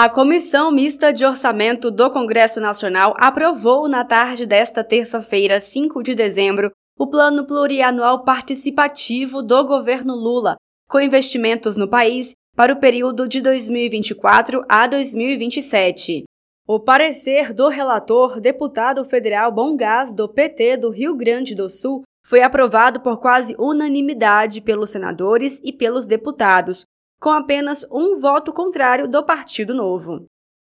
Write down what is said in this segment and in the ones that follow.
A Comissão Mista de Orçamento do Congresso Nacional aprovou na tarde desta terça-feira, 5 de dezembro, o Plano Plurianual Participativo do governo Lula, com investimentos no país para o período de 2024 a 2027. O parecer do relator, deputado federal Bom Gás, do PT do Rio Grande do Sul, foi aprovado por quase unanimidade pelos senadores e pelos deputados, com apenas um voto contrário do Partido Novo.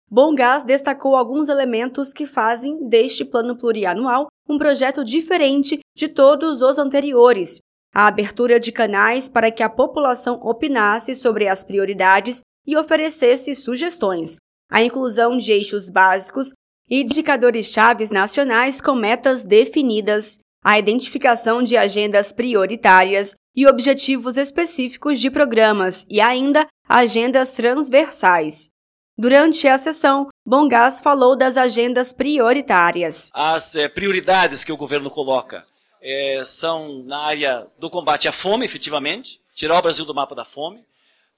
Bongás destacou alguns elementos que fazem deste plano plurianual um projeto diferente de todos os anteriores. A abertura de canais para que a população opinasse sobre as prioridades e oferecesse sugestões, a inclusão de eixos básicos e indicadores chaves nacionais com metas definidas, a identificação de agendas prioritárias e objetivos específicos de programas e ainda agendas transversais. Durante a sessão, Bongás falou das agendas prioritárias. As é, prioridades que o governo coloca é, são na área do combate à fome, efetivamente, tirar o Brasil do mapa da fome,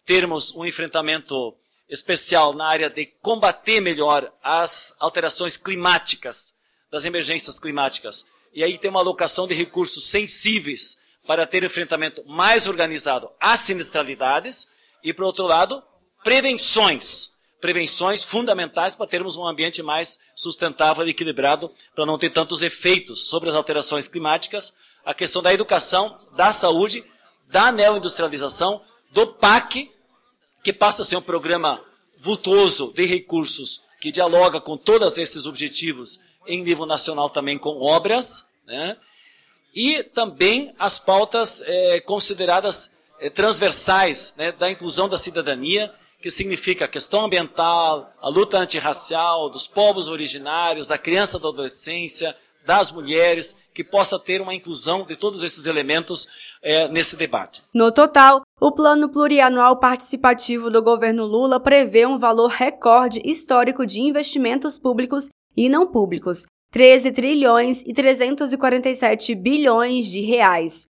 termos um enfrentamento especial na área de combater melhor as alterações climáticas, das emergências climáticas, e aí tem uma alocação de recursos sensíveis para ter enfrentamento mais organizado às sinistralidades e, por outro lado, prevenções. Prevenções fundamentais para termos um ambiente mais sustentável e equilibrado, para não ter tantos efeitos sobre as alterações climáticas, a questão da educação, da saúde, da neoindustrialização, do PAC, que passa a ser um programa vultuoso de recursos que dialoga com todos esses objetivos em nível nacional também com obras, né? e também as pautas é, consideradas é, transversais né, da inclusão da cidadania, que significa a questão ambiental, a luta antirracial, dos povos originários, da criança da adolescência, das mulheres, que possa ter uma inclusão de todos esses elementos é, nesse debate. No total, o Plano Plurianual Participativo do governo Lula prevê um valor recorde histórico de investimentos públicos e não públicos, 13 trilhões e 347 bilhões de reais.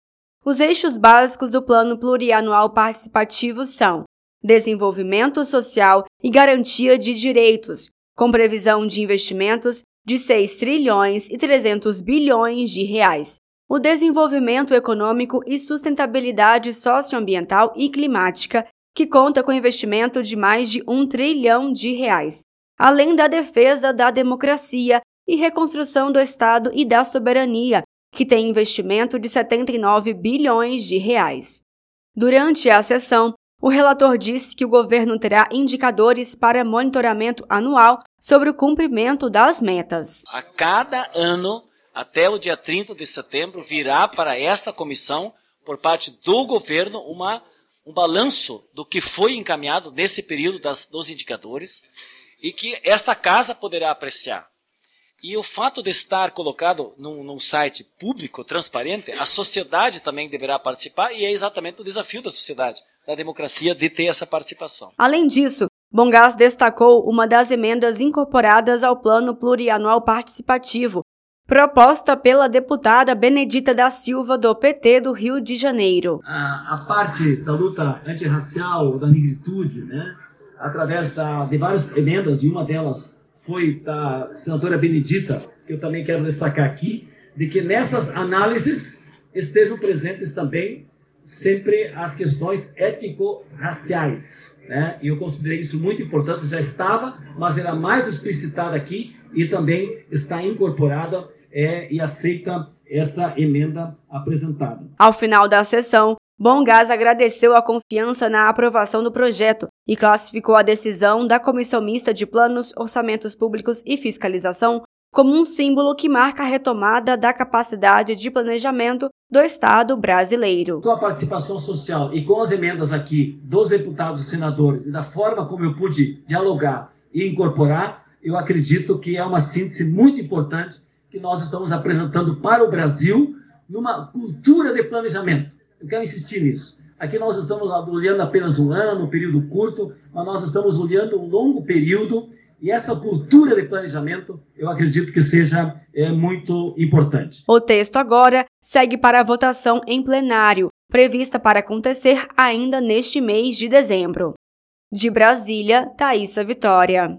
Os eixos básicos do Plano Plurianual Participativo são desenvolvimento social e garantia de direitos, com previsão de investimentos de 6 trilhões e 300 bilhões de reais. O desenvolvimento econômico e sustentabilidade socioambiental e climática, que conta com investimento de mais de um trilhão de reais, além da defesa da democracia e reconstrução do Estado e da soberania, que tem investimento de 79 bilhões de reais. Durante a sessão, o relator disse que o governo terá indicadores para monitoramento anual sobre o cumprimento das metas. A cada ano, até o dia 30 de setembro, virá para esta comissão, por parte do governo, uma, um balanço do que foi encaminhado nesse período das, dos indicadores e que esta casa poderá apreciar. E o fato de estar colocado num, num, site público, transparente, a sociedade também deverá participar e é exatamente o desafio da sociedade, da democracia, de ter essa participação. Além disso, Bongás destacou uma das emendas incorporadas ao Plano Plurianual Participativo, proposta pela deputada Benedita da Silva, do PT do Rio de Janeiro. A, a parte da luta antirracial, da negritude, né, através da, de várias emendas, e uma delas foi da senadora Benedita, que eu também quero destacar aqui, de que nessas análises estejam presentes também sempre as questões ético-raciais. Né? E eu considerei isso muito importante, já estava, mas era mais explicitada aqui e também está incorporada é, e aceita essa emenda apresentada. Ao final da sessão, Bom Gás agradeceu a confiança na aprovação do projeto e classificou a decisão da Comissão Mista de Planos, Orçamentos Públicos e Fiscalização como um símbolo que marca a retomada da capacidade de planejamento do Estado brasileiro. Com a participação social e com as emendas aqui dos deputados e senadores e da forma como eu pude dialogar e incorporar, eu acredito que é uma síntese muito importante que nós estamos apresentando para o Brasil numa cultura de planejamento eu quero insistir nisso. Aqui nós estamos olhando apenas um ano, um período curto, mas nós estamos olhando um longo período e essa cultura de planejamento, eu acredito que seja é, muito importante. O texto agora segue para a votação em plenário, prevista para acontecer ainda neste mês de dezembro. De Brasília, Thaisa Vitória.